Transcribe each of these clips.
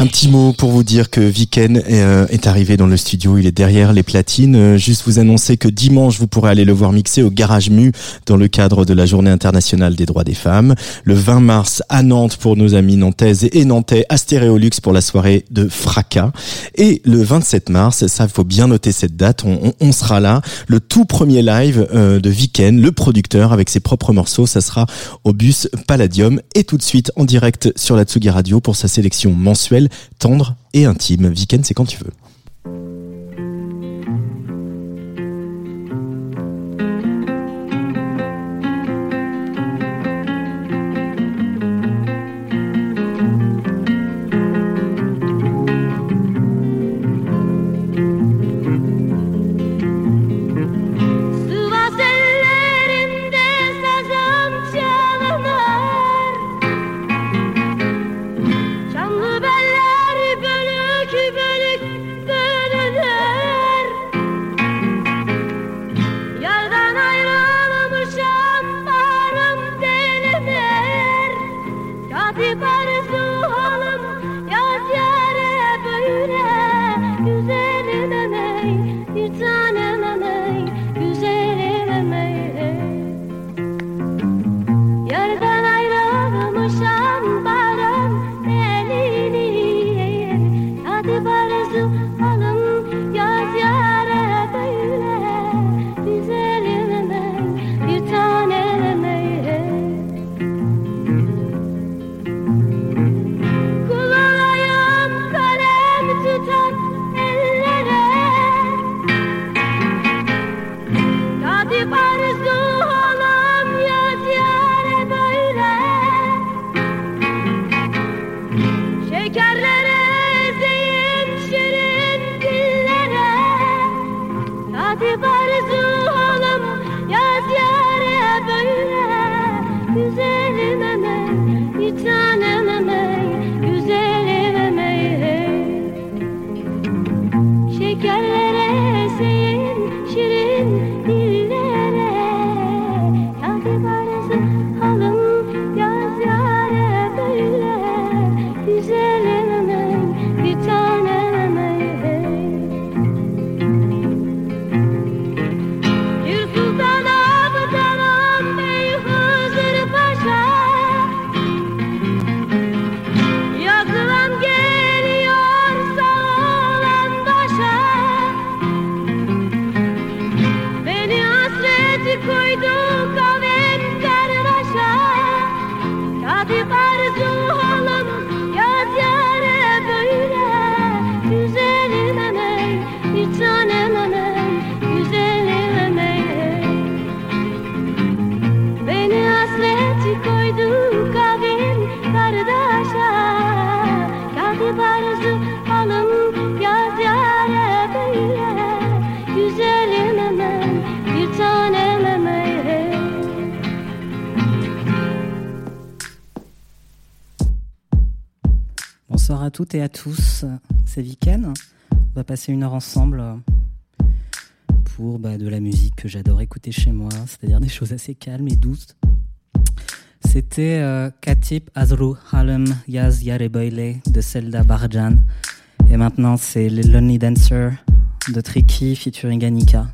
Un petit mot pour vous dire que Viken est, euh, est arrivé dans le studio, il est derrière les platines. Euh, juste vous annoncer que dimanche, vous pourrez aller le voir mixer au Garage Mu dans le cadre de la Journée internationale des droits des femmes. Le 20 mars à Nantes pour nos amis nantaises et nantais à Stéréolux pour la soirée de Fracas. Et le 27 mars, ça il faut bien noter cette date, on sera là. Le tout premier live euh, de Viken, le producteur avec ses propres morceaux, ça sera au bus Palladium. Et tout de suite en direct sur la Tsugi Radio pour sa sélection mensuelle tendre et intime. Weekend, c'est quand tu veux. Et à tous, c'est Viken. On va passer une heure ensemble pour bah, de la musique que j'adore écouter chez moi, c'est-à-dire des choses assez calmes et douces. C'était euh, Katip Azru Halem Yaz Yarebeile de Zelda Barjan. Et maintenant, c'est les Lonely Dancer de Tricky featuring Annika.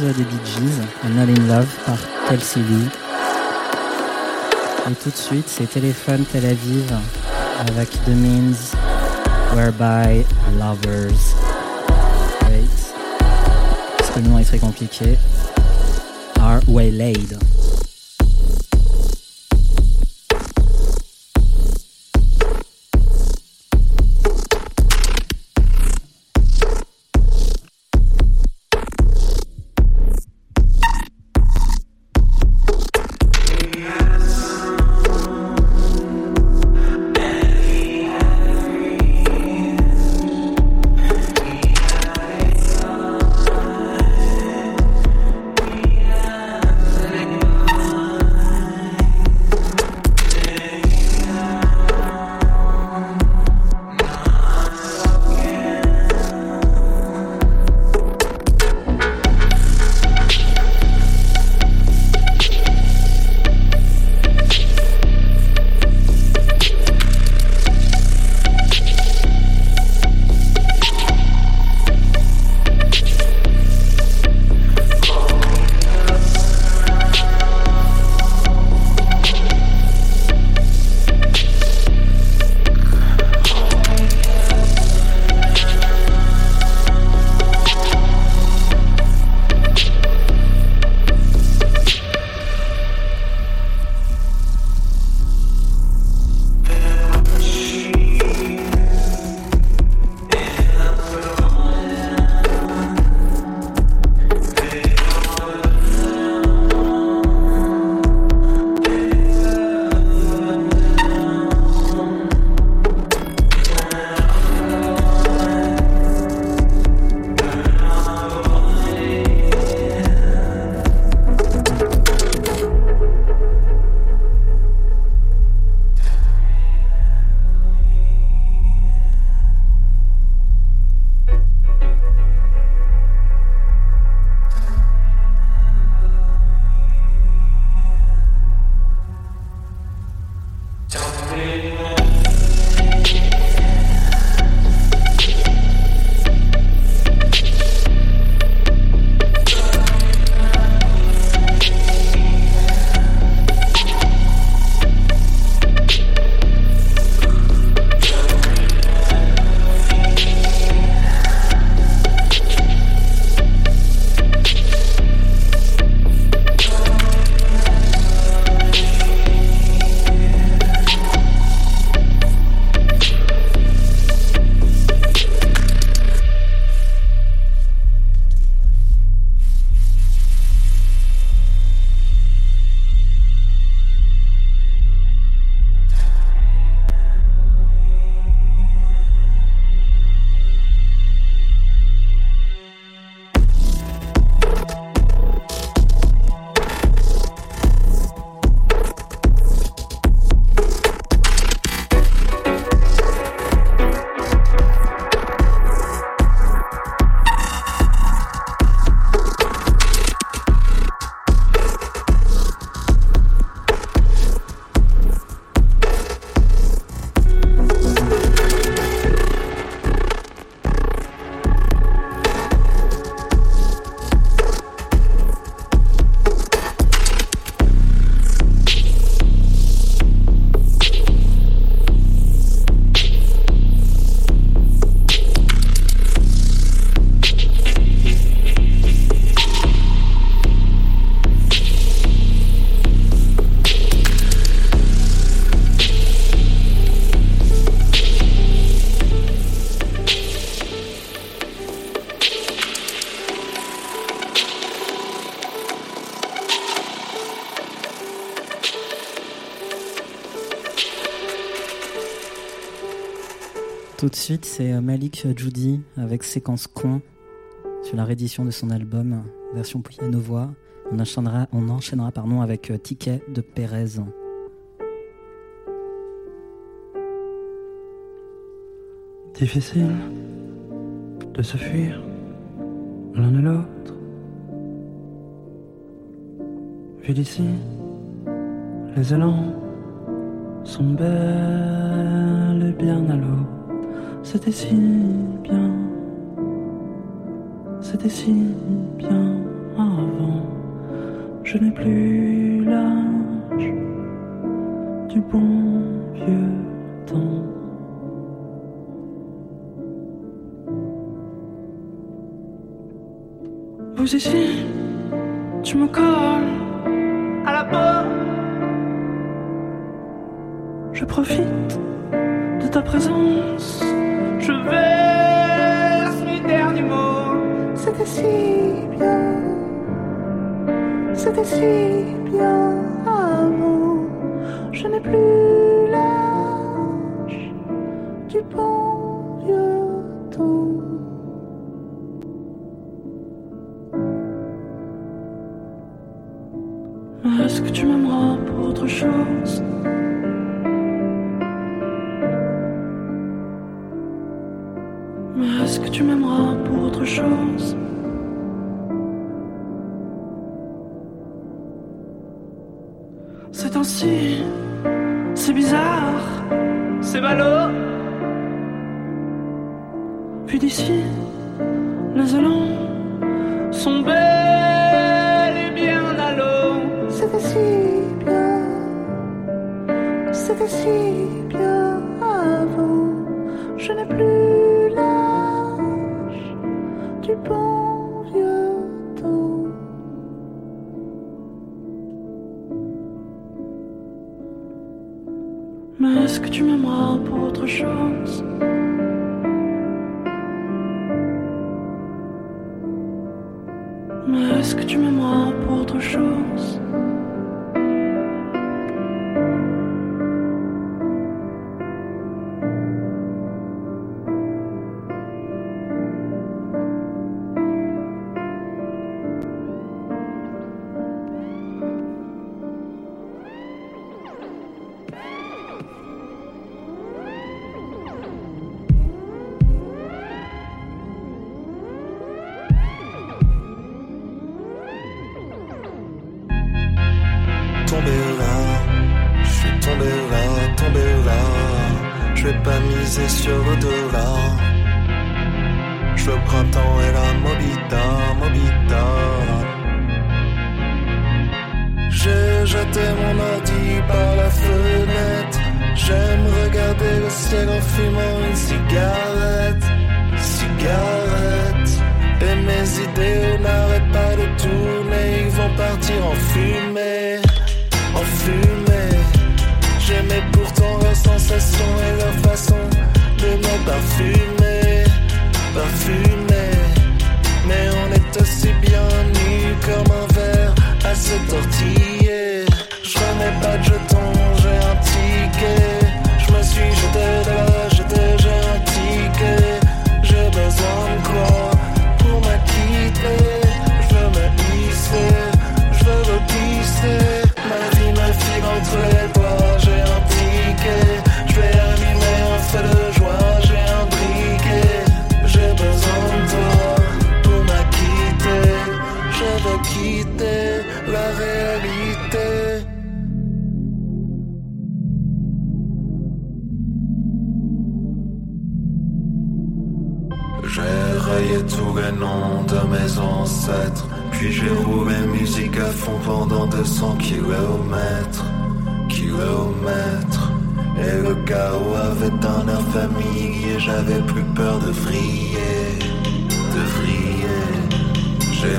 Des Bee Gees, I'm Not in Love par Kelsey Lee. Et tout de suite, c'est Téléphone Tel Aviv avec The Means Whereby Lovers Wait. Parce que le nom est très compliqué. Are Waylaid. suite, c'est euh, Malik euh, Judy avec Séquence Coin sur la réédition de son album, version piano-voix. On enchaînera, on enchaînera pardon, avec euh, Ticket de Pérez. Difficile de se fuir l'un et l'autre. Vu d'ici, les élans sont bel et bien à l'eau. C'était si bien, c'était si bien avant. Je n'ai plus l'âge du bon vieux temps. Vous ici, tu me colles à la peau. Je profite de ta présence. Je verse mes derniers mots. C'était si bien. C'était si bien avant. Je n'ai plus.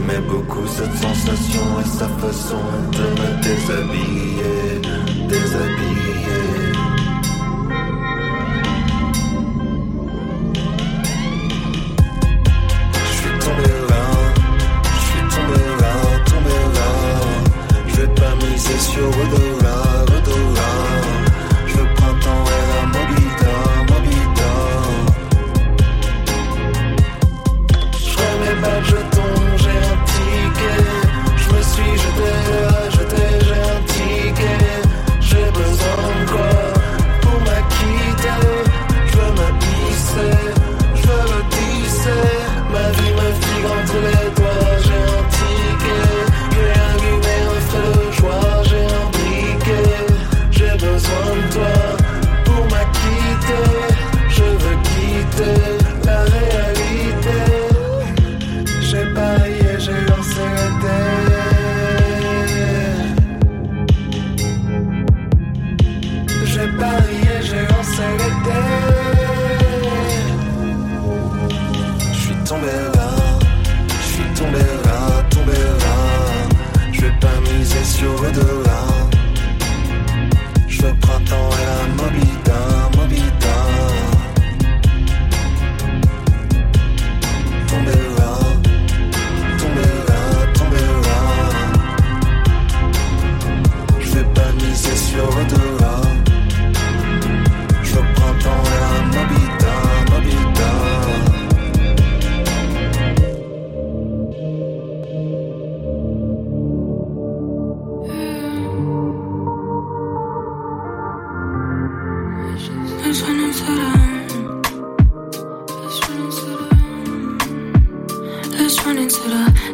Beaucoup cette sensation et sa façon de me déshabiller. Déshabiller, je suis tombé là, je suis tombé là, tombé là. Je vais pas me sur le.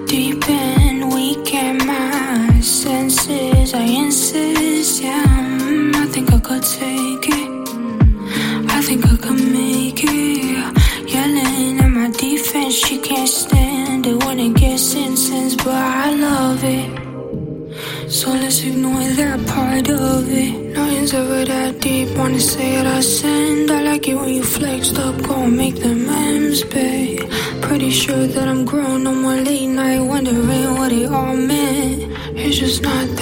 Into the deep end my senses I insist yeah mm, I think I could take it I think I could make it Yelling at my defense She can't stand it when it gets intense But I love it so let's ignore that part of it. Nothing's ever that deep. Wanna say it, I send. I like it when you flexed up, go and make the memes, babe. Sure that I'm grown. No more late night wondering what it all meant. It's just not.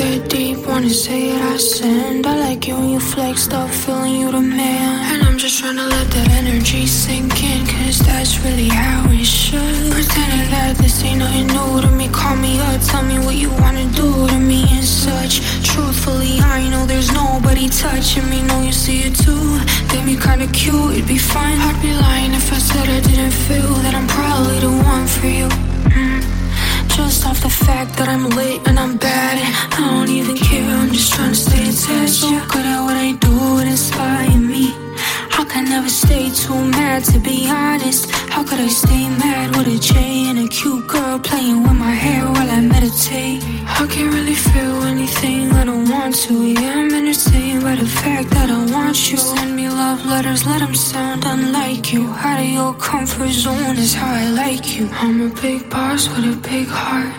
Wanna say it, I send. I like you when you flexed stop feeling you the man. And I'm just trying to let that energy sink in, cause that's really how it should. Pretending that this ain't nothing new to me. Call me up, tell me what you wanna do to me and such. Truthfully, I know there's nobody touching me. Know you see it too. Think me kinda cute, it'd be fine. I'd be lying if I said I didn't feel that I'm probably the one for you. Mm. Just off the fact that I'm late and I'm bad and I don't even care. I'm just trying to stay attached. So good at what I do, it inspire me. I can never stay too mad to be honest. How could I stay mad with a J and a cute girl playing with my hair while I meditate? I can't really feel anything I don't want to. Yeah, I'm entertained by the fact that I want you. Send me love letters, let them sound unlike you. Out of your comfort zone is how I like you. I'm a big boss with a big heart.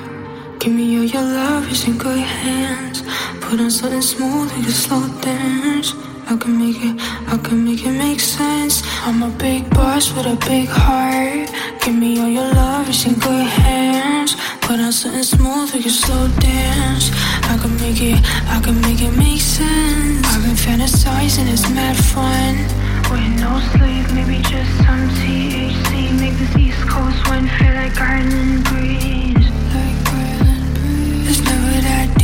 Give me all your love, it's in good hands. Put on something smooth, we can slow dance. I can make it, I can make it make sense. I'm a big boss with a big heart. Give me all your love, it's in good hands. Put on something smooth, we can slow dance. I can make it, I can make it make sense. I've been fantasizing, it's mad fun. With no sleep, maybe just some THC. Make this East Coast wind feel like garden breeze. Like garden breeze. It's never that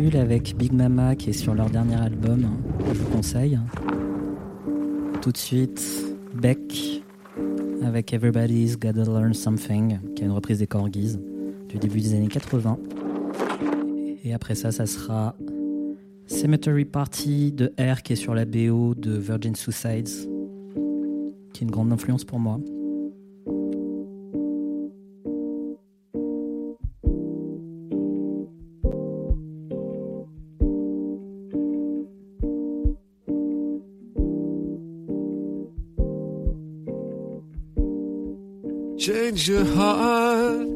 Avec Big Mama qui est sur leur dernier album. Je vous conseille. Tout de suite, Beck avec Everybody's Gotta Learn Something, qui est une reprise des Corgis du début des années 80. Et après ça, ça sera Cemetery Party de R qui est sur la BO de Virgin Suicides, qui est une grande influence pour moi. Change your heart.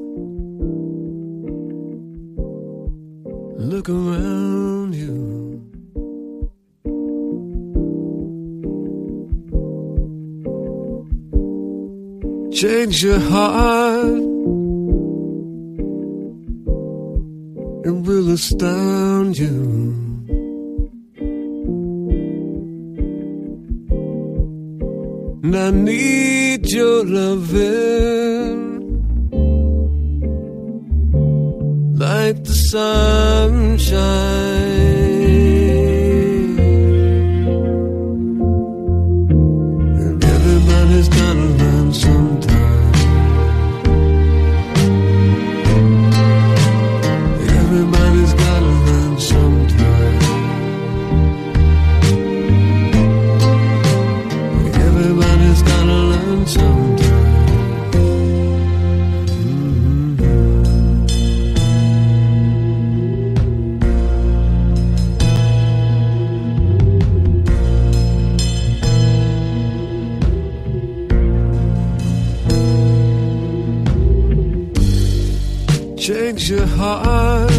Look around you. Change your heart. It will astound you. And I need your loving like the sunshine. Your heart.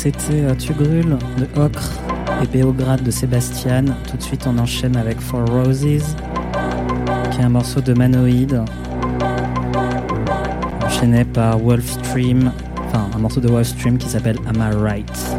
C'était euh, Tu brûles de Ocre et Béograde de Sébastien. Tout de suite, on enchaîne avec Four Roses, qui est un morceau de Manoïde, enchaîné par Wolfstream, enfin un morceau de Wolfstream qui s'appelle Am I Right?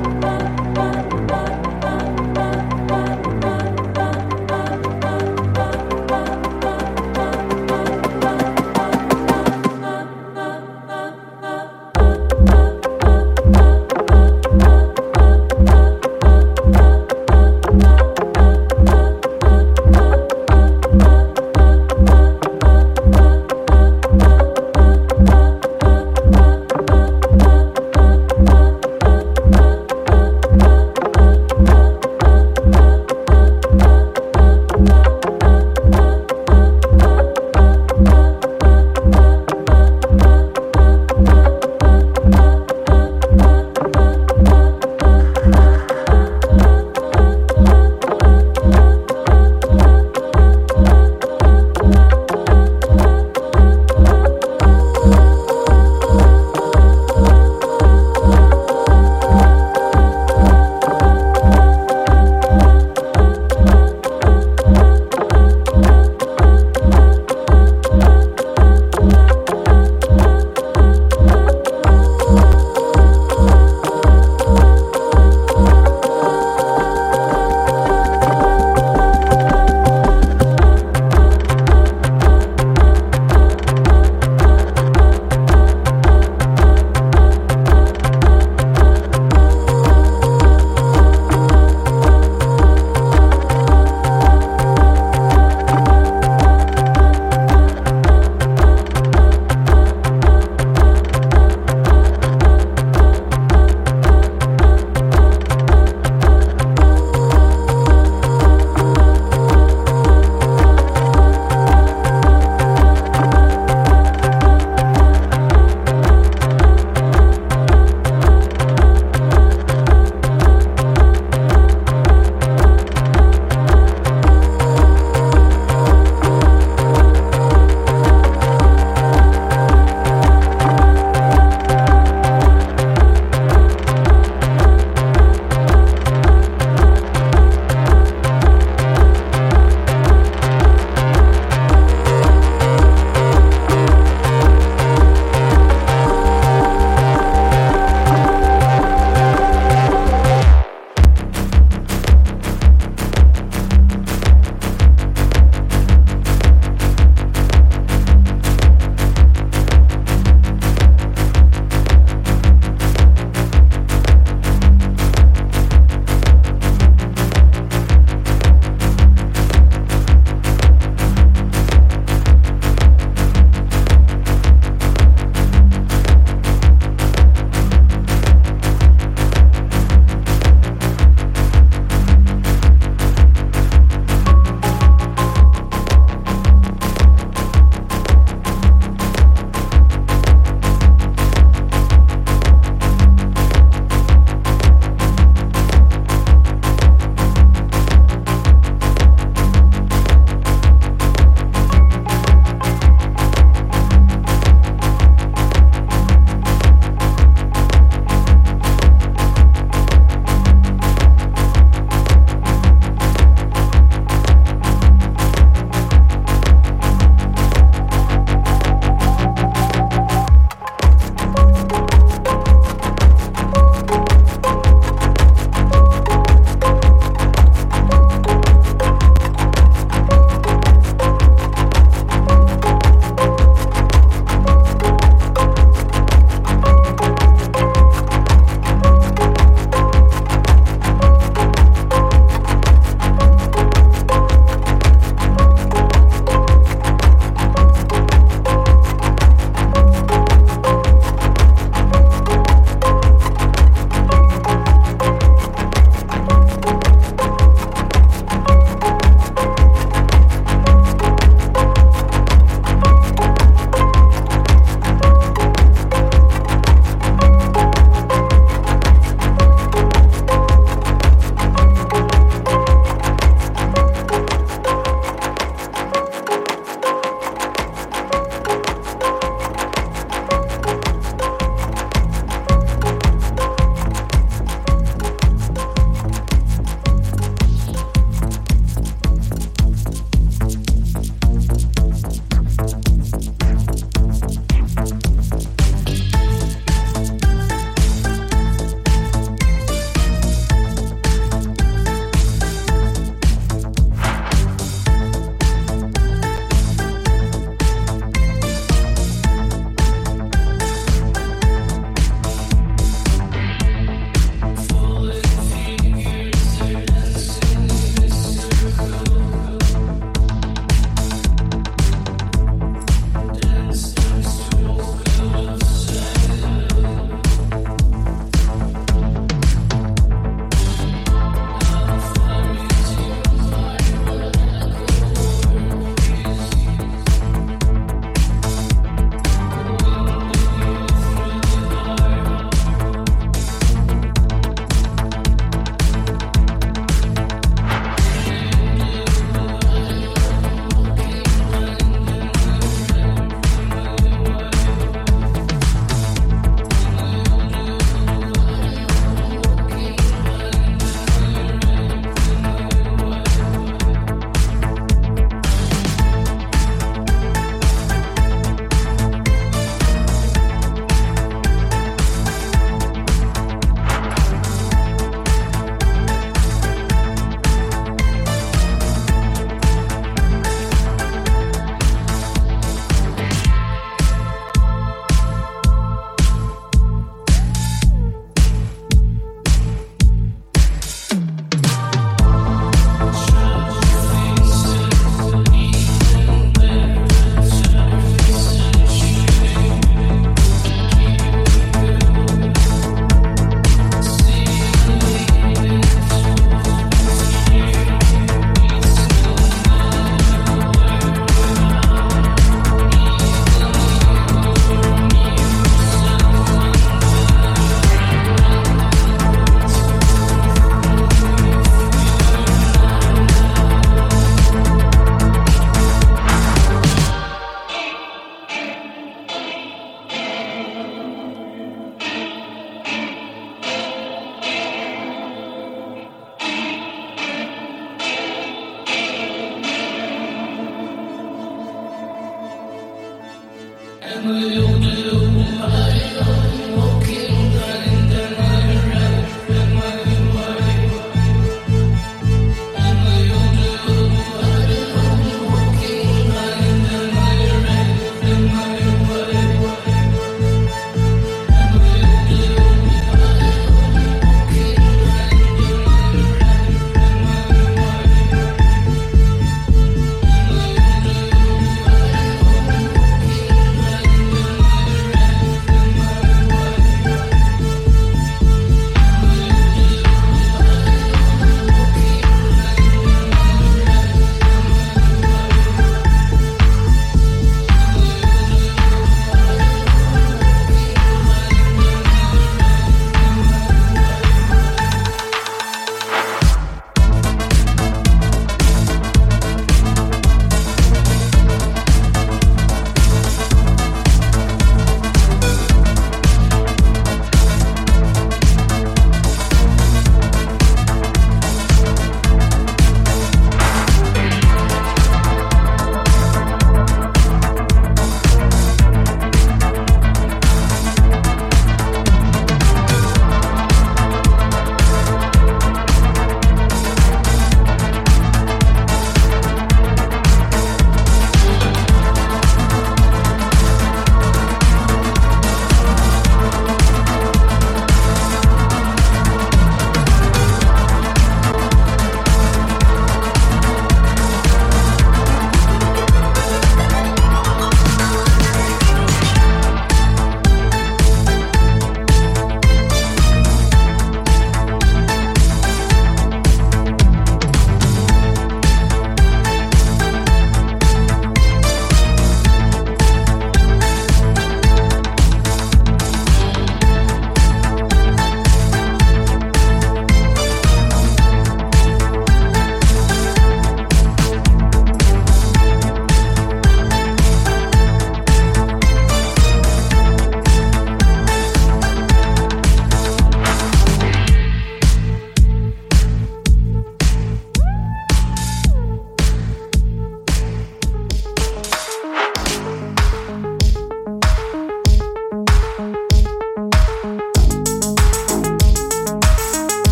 will you do?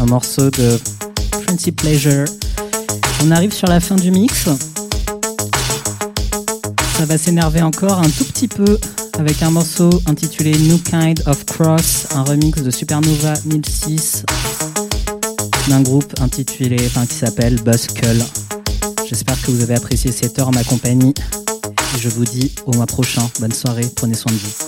Un morceau de Principe Pleasure. On arrive sur la fin du mix. Ça va s'énerver encore un tout petit peu avec un morceau intitulé New Kind of Cross, un remix de Supernova 1006 d'un groupe intitulé, enfin qui s'appelle Buzzcull. J'espère que vous avez apprécié cette heure en ma compagnie. Je vous dis au mois prochain. Bonne soirée, prenez soin de vous.